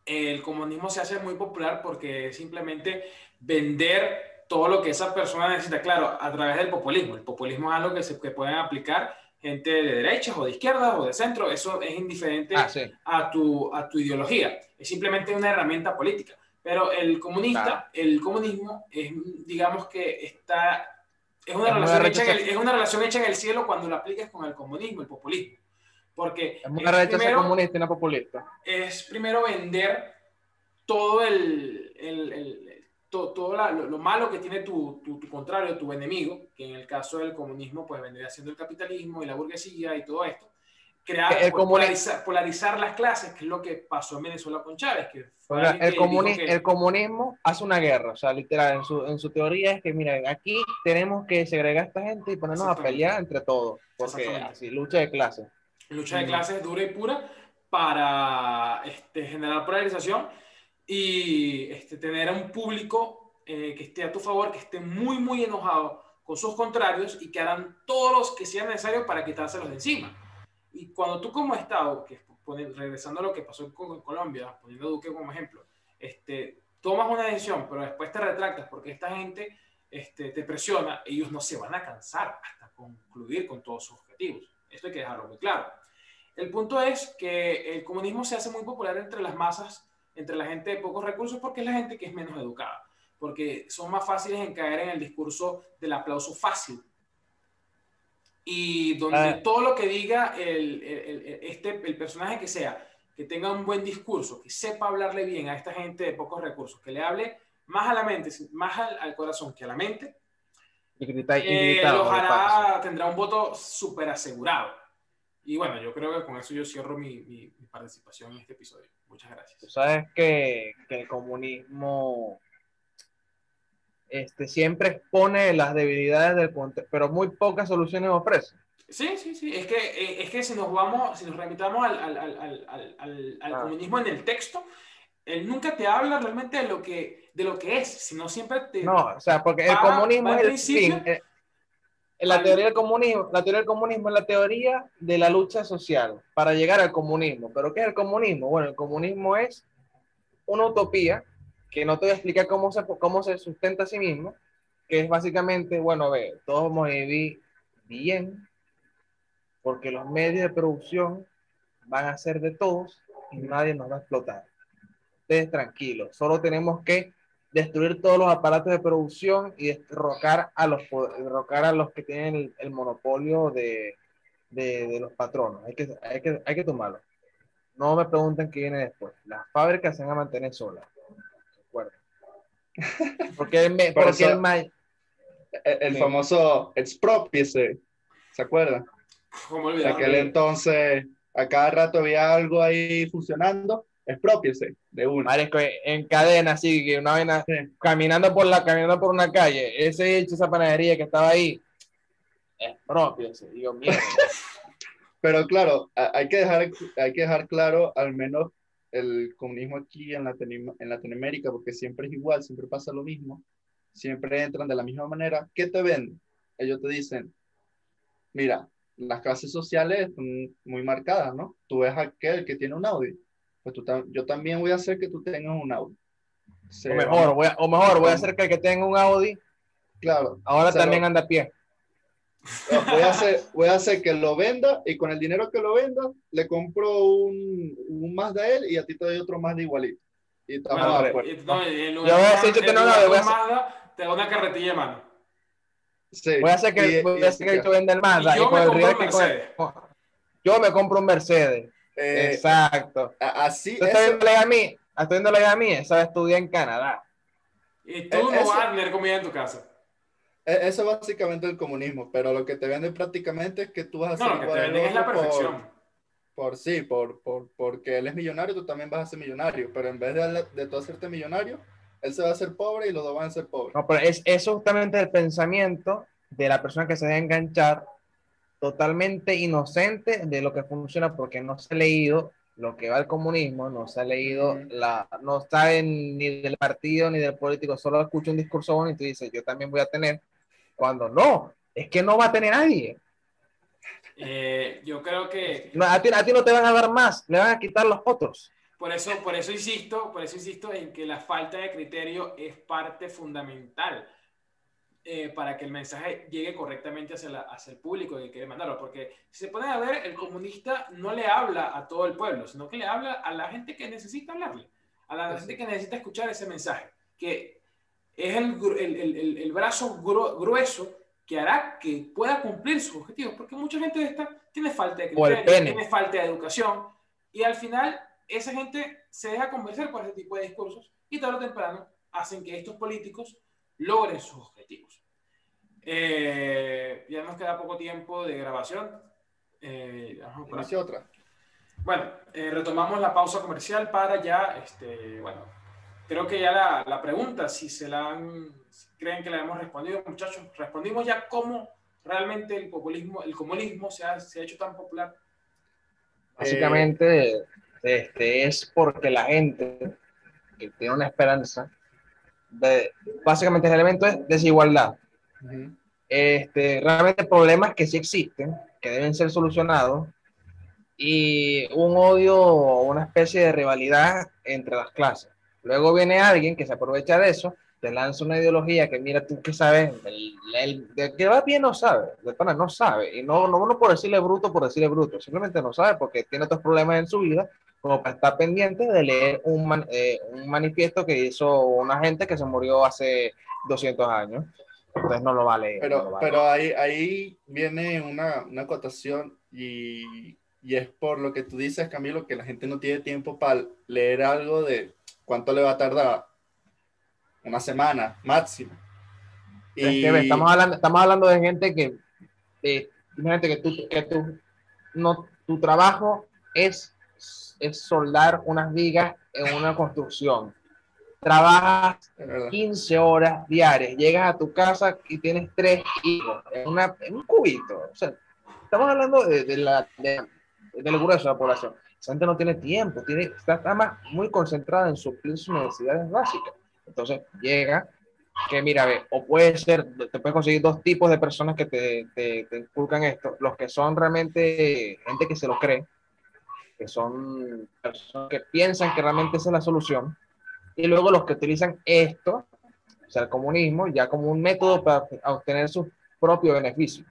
el comunismo se hace muy popular porque simplemente vender todo lo que esa persona necesita, claro, a través del populismo. El populismo es algo que se que pueden aplicar gente de derechas o de izquierda o de centro, eso es indiferente ah, a, tu, a tu ideología, es simplemente una herramienta política. Pero el comunista, el comunismo es, digamos que está, es una, relación hecha en el, es una relación hecha en el cielo cuando lo aplicas con el comunismo, el populismo. Porque es una primero, comunista y una populista. Es primero vender todo el, el, el todo, lo, malo que tiene tu, tu, contrario, tu enemigo, que en el caso del comunismo, pues vendría siendo el capitalismo y la burguesía y todo esto. Crear, el polarizar, polarizar, las clases, que es lo que pasó en Venezuela con Chávez. Que el, el comunismo hace una guerra, o sea, literal, en su, en su teoría es que, mira, aquí tenemos que segregar a esta gente y ponernos a pelear entre todos, porque así, lucha de clases lucha de clases dura y pura para este, generar polarización y este, tener a un público eh, que esté a tu favor, que esté muy, muy enojado con sus contrarios y que harán todos los que sean necesarios para quitárselos de encima. Y cuando tú como Estado, que regresando a lo que pasó en Colombia, poniendo a Duque como ejemplo, este, tomas una decisión, pero después te retractas porque esta gente este, te presiona, ellos no se van a cansar hasta concluir con todos sus objetivos. Esto hay que dejarlo muy claro. El punto es que el comunismo se hace muy popular entre las masas, entre la gente de pocos recursos, porque es la gente que es menos educada, porque son más fáciles en caer en el discurso del aplauso fácil. Y donde ah. todo lo que diga el, este, el personaje que sea, que tenga un buen discurso, que sepa hablarle bien a esta gente de pocos recursos, que le hable más a la mente, más al, corazón que a la mente, y grita, y eh, tendrá un voto súper asegurado. Y bueno, yo creo que con eso yo cierro mi, mi, participación en este episodio. Muchas gracias. Tú sabes que, que, el comunismo este, siempre expone las debilidades del contexto, pero muy pocas soluciones ofrece. Sí, sí, sí. Es que, eh, es que si nos vamos, si nos remitamos al, al, al, al ah. comunismo en el texto, él nunca te habla realmente de lo que, de lo que es, sino siempre te... No, o sea, porque el comunismo es el fin. La teoría del comunismo, la teoría del comunismo es la teoría de la lucha social para llegar al comunismo. ¿Pero qué es el comunismo? Bueno, el comunismo es una utopía que no te voy a explicar cómo se, cómo se sustenta a sí mismo, que es básicamente, bueno, ve, todos vamos a vivir bien, porque los medios de producción van a ser de todos y nadie nos va a explotar. Ustedes tranquilos, solo tenemos que destruir todos los aparatos de producción y derrocar a los, derrocar a los que tienen el, monopolio de, de, los patronos. Hay que, hay, que, hay que tomarlo. No me pregunten qué viene después. Las fábricas se van a mantener solas. Porque, el, porque el, el, famoso expropiese, ¿se acuerdan? De aquel entonces, a cada rato había algo ahí funcionando, expropiese de uno. en cadena, así que una vez caminando por la, caminando por una calle, ese hecho, esa panadería que estaba ahí, expropiese, digo, mierda. Pero claro, hay que dejar, hay que dejar claro al menos el comunismo aquí en, en Latinoamérica, porque siempre es igual, siempre pasa lo mismo, siempre entran de la misma manera. ¿Qué te venden? Ellos te dicen, mira, las clases sociales son muy marcadas, ¿no? Tú ves aquel que tiene un Audi, pues tú yo también voy a hacer que tú tengas un Audi. o, mejor, voy a, o mejor, voy a hacer que el que tenga un Audi, claro, ahora también anda a pie voy, a hacer, voy a hacer que lo venda y con el dinero que lo venda le compro un, un más de él y a ti te doy otro más de igualito. Y estamos bueno, de acuerdo. No, yo voy a hacer, yo voy a hacer... te doy una carretilla de mano. Sí. Voy a hacer que, y, voy a hacer que venda el Mazda y, yo, y con el yo me compro un Mercedes. Eh, Exacto. Así es. Estoy a mí, estoy viéndole a mí, esa estudia en Canadá. Y tú no vas a tener comida en tu casa. E-, eso es básicamente el comunismo, pero lo que te venden prácticamente es que tú vas a ser no, lo es la perfección. Por, sí, por, por, porque él es millonario, tú también vas a ser millonario, pero en vez de, de tú hacerte millonario, él se va a hacer pobre y los dos van a ser pobres. No, pero es, es justamente el pensamiento de la persona que se debe enganchar totalmente inocente de lo que funciona porque no se ha leído lo que va al comunismo, no se ha leído, la, no sabe ni del partido ni del político, solo escucha un discurso bonito y dice, yo también voy a tener cuando no, es que no va a tener nadie. Eh, yo creo que... a, ti, a, ti, no te van a dar más, le van a quitar los otros. Por eso, por eso insisto, por eso insisto en que la falta de criterio es parte fundamental eh, para que el mensaje llegue correctamente hacia, hacia, el público que quiere mandarlo. Porque si se puede a ver, el comunista no le habla a todo el pueblo, sino que le habla a la gente que necesita hablarle, a la gente que necesita escuchar ese mensaje. Que es el, el, el, el brazo grueso que hará que pueda cumplir sus objetivos, porque mucha gente de esta tiene falta de criterio, tiene falta de educación, y al final esa gente se deja convencer por ese tipo de discursos y tarde o temprano hacen que estos políticos logren sus objetivos. Eh, ya nos queda poco tiempo de grabación. Eh, otra. Bueno, eh, retomamos la pausa comercial para ya, este, bueno, creo que ya la, la pregunta, si se la han, creen que la hemos respondido, muchachos, respondimos ya cómo realmente el populismo, el comunismo se ha, se ha hecho tan popular. Básicamente, este, es porque la gente que tiene una esperanza, de, básicamente el elemento es desigualdad. este, realmente problemas que sí existen, que deben ser solucionados, y un odio o una especie de rivalidad entre las clases. Luego viene alguien que se aprovecha de eso, te lanza una ideología que mira tú que sabes, el, de que va bien no sabe, de pana no sabe, y no, no, por decirle bruto por decirle bruto, simplemente no sabe porque tiene otros problemas en su vida, como para estar pendiente de leer un, eh, un manifiesto que hizo una gente que se murió hace 200 años. Entonces no lo va a leer. Pero, pero ahí, ahí viene una, una acotación y, y es por lo que tú dices, Camilo, que la gente no tiene tiempo para leer algo de ¿Cuánto le va a tardar? Una semana máximo. Y... estamos, hablando, estamos hablando de gente que, de, gente que, tú, que tú, no, tu trabajo es, es soldar unas vigas en una construcción. Trabajas 15 horas diarias, llegas a tu casa y tienes tres hijos en, una, en un cubito. O sea, estamos hablando de, de la, de, del grueso de la población. Esa gente no tiene tiempo, tiene, está, más muy concentrada en suplir sus necesidades básicas. Entonces llega que mira, ve, o puede ser, te puedes conseguir dos tipos de personas que te, te, te, inculcan esto, los que son realmente gente que se lo cree, que son personas que piensan que realmente esa es la solución, y luego los que utilizan esto, o sea, el comunismo, ya como un método para obtener sus propios beneficios.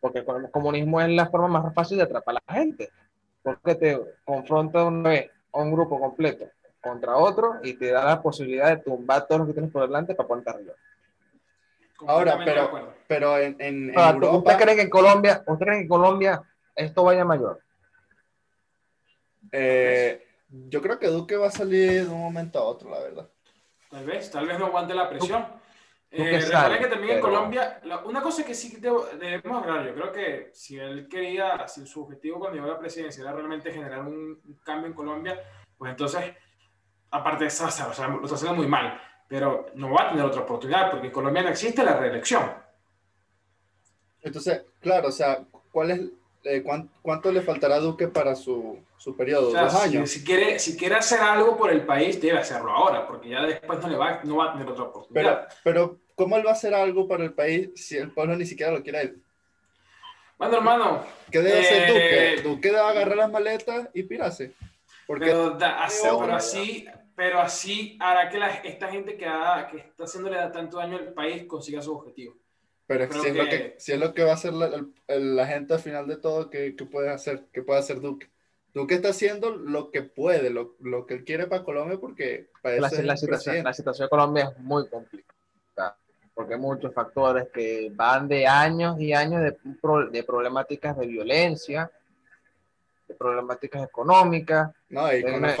Porque el comunismo es la forma más fácil de atrapar a la gente, porque te confronta una vez a un grupo completo contra otro y te da la posibilidad de tumbar todo lo que tienes por delante para ponerte arriba. Ahora, pero, pero en, en, Europa... ¿Usted cree que en Colombia, usted cree que en Colombia esto vaya mayor? Eh, yo creo que Duque va a salir de un momento a otro, la verdad. Tal vez, tal vez no aguante la presión. Eh, recuerden que también en Colombia, una cosa que sí debemos hablar, yo creo que si él quería, si su objetivo cuando llegó a la presidencia era realmente generar un, cambio en Colombia, pues entonces, aparte de eso, o sea, lo está haciendo muy mal, pero no va a tener otra oportunidad porque en Colombia no existe la reelección. Entonces, claro, o sea, ¿cuál es, eh, cuánto, le faltará a Duque para su, su periodo? ¿Dos años? Si, quiere, si quiere hacer algo por el país, debe hacerlo ahora, porque ya después no, le va, no va a tener otra oportunidad. pero ¿cómo él va a hacer algo para el país si el pueblo ni siquiera lo quiere él? Bueno, hermano. ¿Qué debe hacer Duque? Eh, Duque debe agarrar las maletas y pirarse. Porque pero, así, pero, así, hará que esta gente que, que está haciéndole tanto daño al país consiga su objetivo. Pero si, es lo que, si es lo que va a hacer la, gente al final de todo, ¿qué, qué puede hacer? ¿Qué puede hacer Duque? Duque está haciendo lo que puede, lo, lo que él quiere para Colombia, porque la, la, situación, la situación de Colombia es muy complicada porque hay muchos factores que van de años y años de, de problemáticas de violencia, problemáticas económicas. No, y con la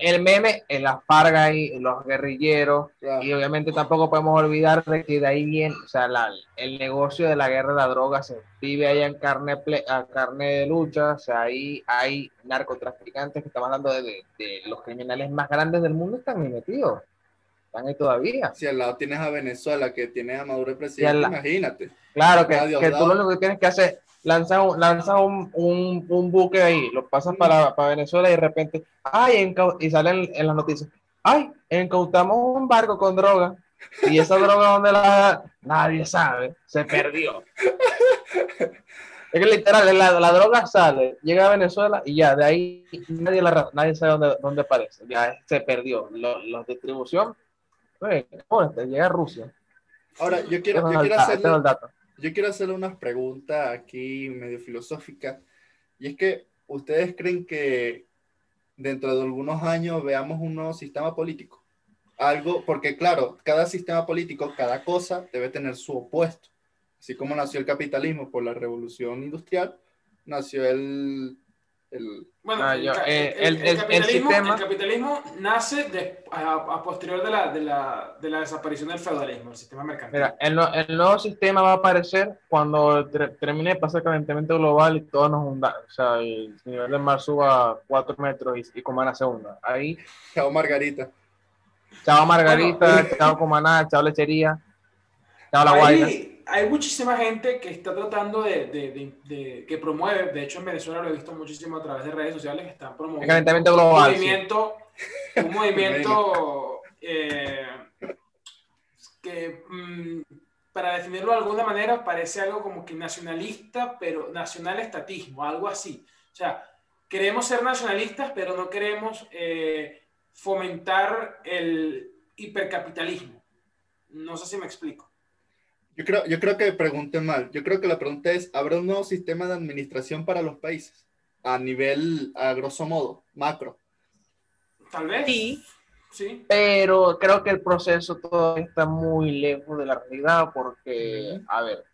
el, meme en la farga y los guerrilleros, y obviamente tampoco podemos olvidar de que de ahí viene, o sea, la, el negocio de la guerra de la droga se vive ahí en carne, a carne de lucha, o sea, ahí hay narcotraficantes que estamos hablando de, de los criminales más grandes del mundo están ahí metidos. Están ahí todavía. Si al lado tienes a Venezuela, que tiene a Maduro el presidente, imagínate. Claro, que, que tú lo único que tienes que hacer lanza, un, lanza un, un, un, buque ahí, lo pasas para, para, Venezuela y de repente, ay, y salen en las noticias, ay, incautamos un barco con droga. Y esa droga, ¿dónde la.? Nadie sabe, se perdió. Es que literal, la, la, droga sale, llega a Venezuela y ya, de ahí nadie, la, nadie sabe dónde, dónde aparece. Ya se perdió. La distribución llega a Rusia. Ahora, yo quiero, yo quiero, hacerle, yo quiero hacerle unas preguntas aquí medio filosóficas. Y es que, ¿ustedes creen que dentro de algunos años veamos un nuevo sistema político? Algo, porque claro, cada sistema político, cada cosa debe tener su opuesto. Así como nació el capitalismo por la revolución industrial, nació el, el, bueno, ah, eh, el, el, capitalismo, el, capitalismo, nace de, a, posterior de la, de, la, de la, desaparición del feudalismo, el sistema mercantil. Mira, el, nuevo sistema va a aparecer cuando termine de pasar el calentamiento global y todos nos hundamos. O sea, el nivel del mar suba 4 metros y, y Comaná segunda. Ahí. Chao Margarita. Chao Margarita, chao Comaná, chao Lechería, chao La Guaira hay muchísima gente que está tratando de, de, de, que promueve, de hecho en Venezuela lo he visto muchísimo a través de redes sociales que están promoviendo un movimiento, un movimiento eh, que mm, para definirlo de alguna manera parece algo como que nacionalista, pero nacional estatismo, algo así. O sea, queremos ser nacionalistas, pero no queremos eh, fomentar el hipercapitalismo. No sé si me explico. Yo creo, yo creo que pregunté mal. Yo creo que la pregunta es, ¿habrá un nuevo sistema de administración para los países? A nivel, a grosso modo, macro. Tal vez. Sí. Sí. Pero creo que el proceso todavía está muy lejos de la realidad porque, a ver,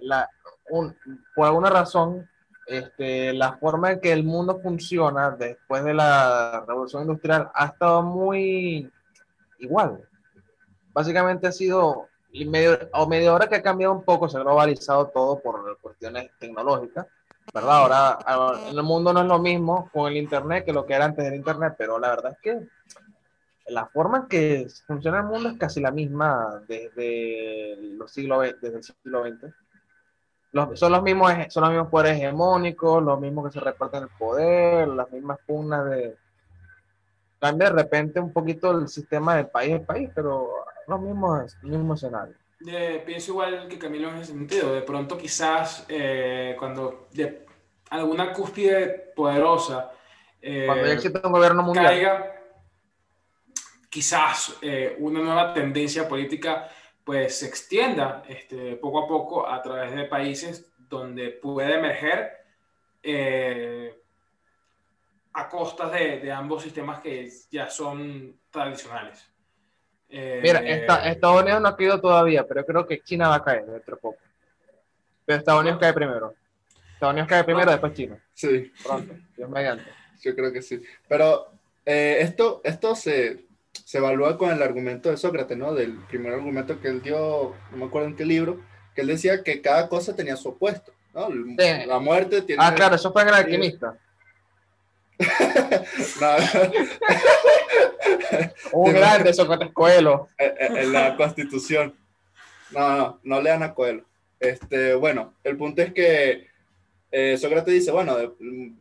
la, por alguna razón, este, la forma en que el mundo funciona después de la revolución industrial ha estado muy igual. Básicamente ha sido medio, o medio hora que ha cambiado un poco, se ha globalizado todo por cuestiones tecnológicas, ¿verdad? Ahora, en el mundo no es lo mismo con el Internet que lo que era antes del Internet, pero la verdad es que la forma en que funciona el mundo es casi la misma desde, los siglos, desde el siglo XX. Los, son, los mismos, son los mismos poderes hegemónicos, los mismos que se reparten el poder, las mismas pugnas de... Cambia de repente un poquito el sistema de país a país, pero los mismos, mismos escenarios. pienso igual que Camilo en ese sentido. De pronto quizás eh, cuando de alguna cúspide poderosa eh, cuando ya existe un gobierno mundial caiga, quizás eh, una nueva tendencia política pues se extienda este, poco a poco a través de países donde puede emerger eh, a costas de, de, ambos sistemas que ya son tradicionales. Eh, Mira, Estados Unidos no ha caído todavía, pero creo que China va a caer dentro de poco. Pero Estados Unidos cae primero. Estados Unidos cae primero, después China. Sí. Pronto, Dios mediante. Yo creo que sí. Pero eh, esto, esto se, se evalúa con el argumento de Sócrates, ¿no? Del primer argumento que él dio, no me acuerdo en qué libro, que él decía que cada cosa tenía su opuesto, ¿no? La muerte tiene... Ah, claro, eso fue en el alquimista. Un grande Sócrates Coelho. En, la Constitución. No, no, no lean a Coelho. Este, bueno, el punto es que eh, Sócrates dice, bueno,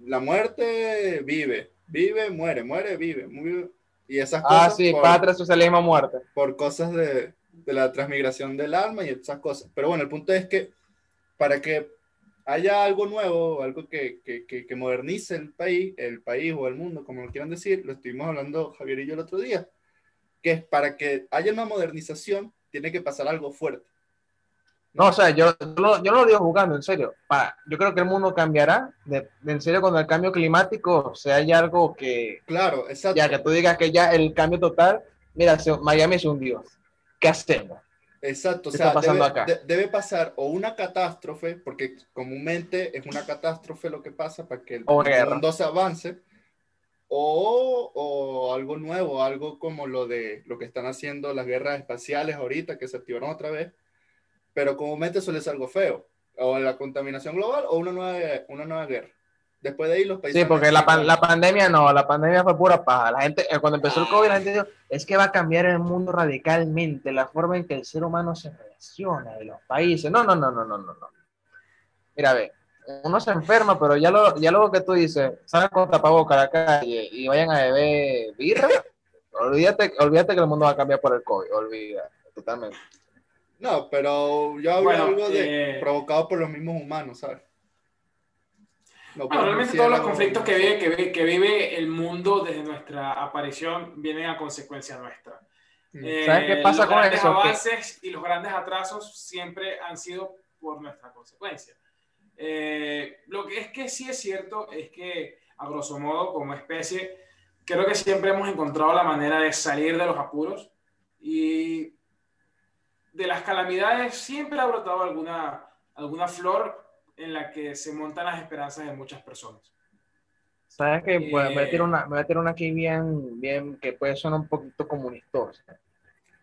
la muerte vive, vive, muere, muere, vive, vive y esas ah, cosas. Ah, sí, patria, socialismo, muerte. Por cosas de, de, la transmigración del alma y esas cosas. Pero bueno, el punto es que para que haya algo nuevo, algo que, que, que, modernice el país, el país o el mundo, como lo quieran decir, lo estuvimos hablando Javier y yo el otro día, que es para que haya una modernización, tiene que pasar algo fuerte. No, o sea, yo, yo, no lo digo jugando, en serio. Para, yo creo que el mundo cambiará, de, en serio, con el cambio climático, o sea, hay algo que... Claro, exacto. Ya que tú digas que ya el cambio total, mira, Miami es un dios. ¿Qué hacemos? Exacto, o sea, debe, debe, pasar o una catástrofe, porque comúnmente es una catástrofe lo que pasa para que el mundo se avance, o, o, algo nuevo, algo como lo de lo que están haciendo las guerras espaciales ahorita, que se activaron otra vez, pero comúnmente suele ser algo feo, o la contaminación global o una nueva, una nueva guerra. Después de ahí los países... Sí, porque la, la, pandemia no, la pandemia fue pura paja. La gente, eh, cuando empezó el COVID, la gente dijo, es que va a cambiar el mundo radicalmente, la forma en que el ser humano se relaciona y los países. No, no, no, no, no, no. no. Mira, ve, uno se enferma, pero ya, lo, ya luego que tú dices, salgan con tapaboca a la calle y vayan a beber birra, olvídate, olvídate que el mundo va a cambiar por el COVID, olvídate, totalmente. No, pero yo hablo algo de eh, provocado por los mismos humanos, ¿sabes? Bueno, realmente todos los conflictos que vive, que, que, vive el mundo desde nuestra aparición vienen a consecuencia nuestra. Mm. Eh, ¿Sabes qué pasa con eso? Los avances y los grandes atrasos siempre han sido por nuestra consecuencia. Eh, lo que es que sí es cierto es que, a grosso modo, como especie, creo que siempre hemos encontrado la manera de salir de los apuros y de las calamidades siempre ha brotado alguna, alguna flor en la que se montan las esperanzas de muchas personas. ¿Sabes qué? voy, a tirar una, voy a tirar una aquí bien, bien, que puede sonar un poquito comunista.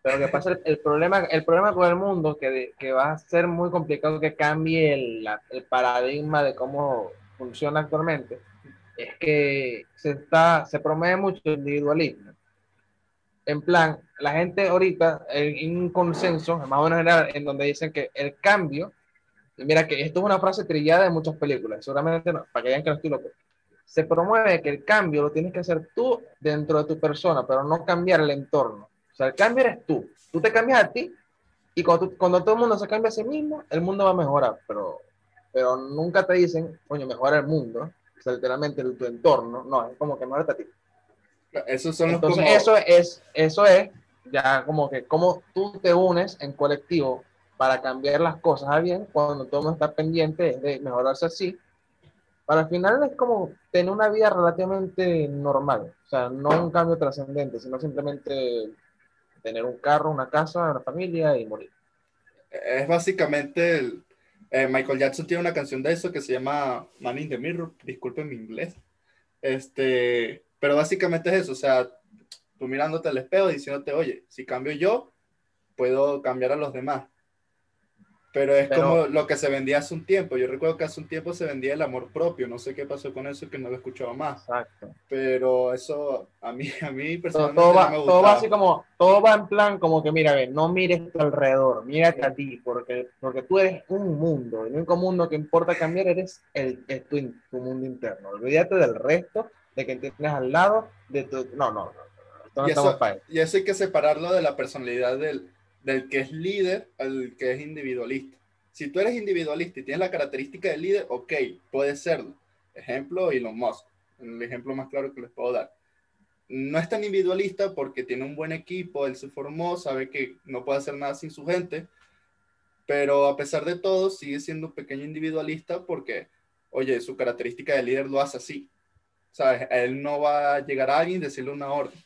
Pero que pasa, el, problema, el problema con el mundo, que, que va a ser muy complicado que cambie el, el paradigma de cómo funciona actualmente, es que se, está, se promueve mucho el individualismo en plan, la gente ahorita, en un consenso, más o menos general, en donde dicen que el cambio, mira que esto es una frase trillada de muchas películas, seguramente no, para que vean que no estoy loco, se promueve que el cambio lo tienes que hacer tú dentro de tu persona, pero no cambiar el entorno. O sea, el cambio eres tú. Tú te cambias a ti y cuando, cuando todo el mundo se cambia a sí mismo, el mundo va a mejorar, pero, pero nunca te dicen, coño, mejora el mundo, o sea, literalmente tu entorno, no, es como que mejora a ti. Esos son Entonces, eso es, eso es ya como que como tú te unes en colectivo para cambiar las cosas a bien cuando todo está pendiente de mejorarse así. Para al final es como tener una vida relativamente normal, o sea, no un cambio trascendente, sino simplemente tener un carro, una casa, una familia y morir. Es básicamente el, eh, Michael Jackson tiene una canción de eso que se llama Man in the Mirror, disculpen mi inglés. Este, pero básicamente es eso, o sea, tú mirándote al espejo diciéndote, oye, si cambio yo, puedo cambiar a los demás. Pero es como lo que se vendía hace un tiempo. Yo recuerdo que hace un tiempo se vendía el amor propio. No sé qué pasó con eso, que no lo he escuchado más. Exacto. Pero eso, a mí, a mí personalmente todo, va, todo va así como, todo va en plan como que, mira, ve, no mires tu alrededor, mírate a ti, porque, porque tú eres un mundo. El único mundo que importa cambiar eres el, es tu, tu mundo interno. Olvídate del resto de que tienes al lado de tu... No, no, no. y, eso, y, eso, hay que separarlo de la personalidad del, del que es líder al que es individualista. Si tú eres individualista y tienes la característica de líder, ok, puede serlo. Ejemplo, Elon Musk, el ejemplo más claro que les puedo dar. No es tan individualista porque tiene un buen equipo, él se formó, sabe que no puede hacer nada sin su gente, pero a pesar de todo sigue siendo un pequeño individualista porque, oye, su característica de líder lo hace así. ¿Sabes? Él no va a llegar a alguien y decirle una orden.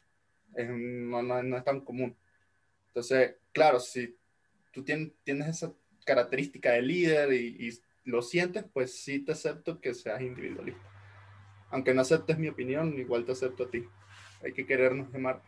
no, no, es tan común. Entonces, claro, si tú tienes, esa característica de líder y, lo sientes, pues sí te acepto que seas individualista. Aunque no aceptes mi opinión, igual te acepto a ti. Hay que querernos de mar.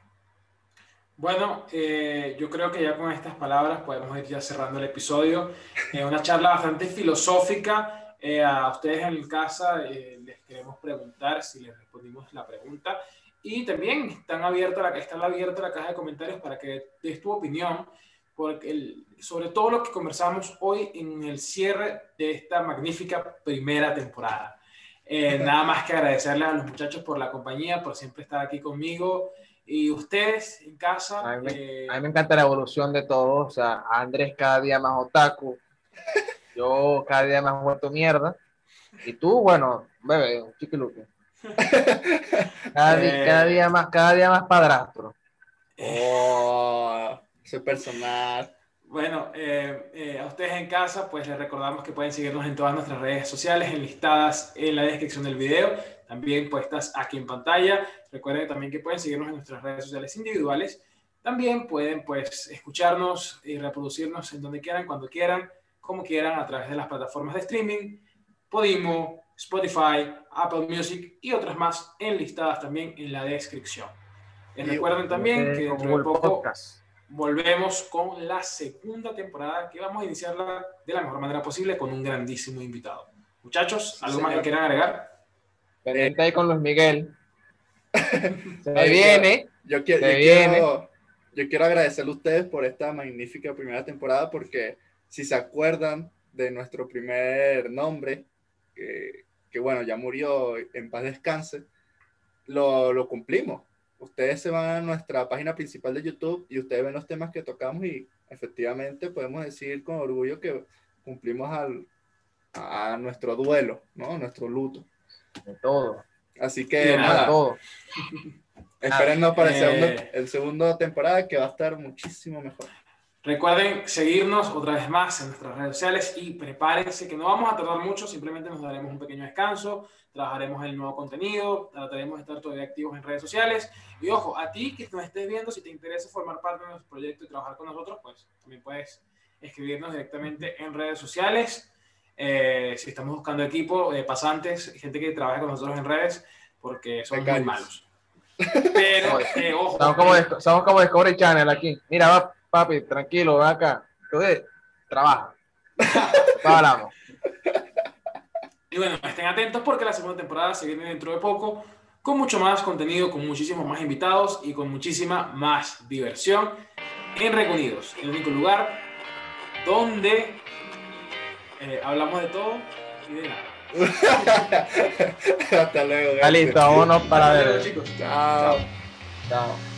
Bueno, eh, yo creo que ya con estas palabras podemos ir ya cerrando el episodio. Es una charla bastante filosófica. Eh, a ustedes en casa eh, les queremos preguntar si les respondimos la pregunta. Y también están abierta la, está abierta la caja de comentarios para que des tu opinión porque sobre todo lo que conversamos hoy en el cierre de esta magnífica primera temporada. Eh, nada más que agradecerles a los muchachos por la compañía, por siempre estar aquí conmigo. Y ustedes en casa. A mí, me, eh, a mí me encanta la evolución de todos. O sea, Andrés cada día más otaku. Yo cada día más vuelto mierda. Y tú, bueno, bebé, un chiquiluque. Cada, eh, cada, día más, cada día más padrastro. Oh personal. Bueno, eh, eh, a ustedes en casa, pues les recordamos que pueden seguirnos en todas nuestras redes sociales, enlistadas en la descripción del video, también puestas aquí en pantalla. Recuerden también que pueden seguirnos en nuestras redes sociales individuales. También pueden, pues, escucharnos y reproducirnos en donde quieran, cuando quieran, como quieran, a través de las plataformas de streaming, Podimo, Spotify, Apple Music y otras más enlistadas también en la descripción. Y recuerden también que dentro de poco volvemos con la segunda temporada que vamos a iniciarla de la mejor manera posible con un grandísimo invitado. Muchachos, ¿algo más que quieran agregar? Pendiente ahí con Luis Miguel. Se viene. Yo, quiero, yo, Quiero, yo quiero agradecerle a ustedes por esta magnífica primera temporada porque si se acuerdan de nuestro primer nombre, que, que bueno, ya murió en paz descanse, lo, lo cumplimos ustedes se van a nuestra página principal de YouTube y ustedes ven los temas que tocamos y efectivamente podemos decir con orgullo que cumplimos al, a nuestro duelo, ¿no? Nuestro luto. De todo. Así que nada. Todo. Espérennos para el eh, el segundo temporada que va a estar muchísimo mejor. Recuerden seguirnos otra vez más en nuestras redes sociales y prepárense que no vamos a tardar mucho, simplemente nos daremos un pequeño descanso, trabajaremos el nuevo contenido, trataremos de estar todavía activos en redes sociales. Y ojo, a ti que nos estés viendo, si te interesa formar parte de nuestro proyecto y trabajar con nosotros, pues también puedes escribirnos directamente en redes sociales. Eh, si estamos buscando equipo, de pasantes, gente que trabaje con nosotros en redes, porque son muy malos. Pero, eh, ojo. Somos como, somos como Discovery Channel aquí. Mira, va papi, tranquilo, ven acá. Entonces, trabaja. Hablamos. Y bueno, estén atentos porque la segunda temporada se viene dentro de poco con mucho más contenido, con muchísimos más invitados y con muchísima más diversión en Reconidos, el único lugar donde eh, hablamos de todo y de nada. Hasta luego. listo, vámonos para ver. Chicos. Chao. Chao.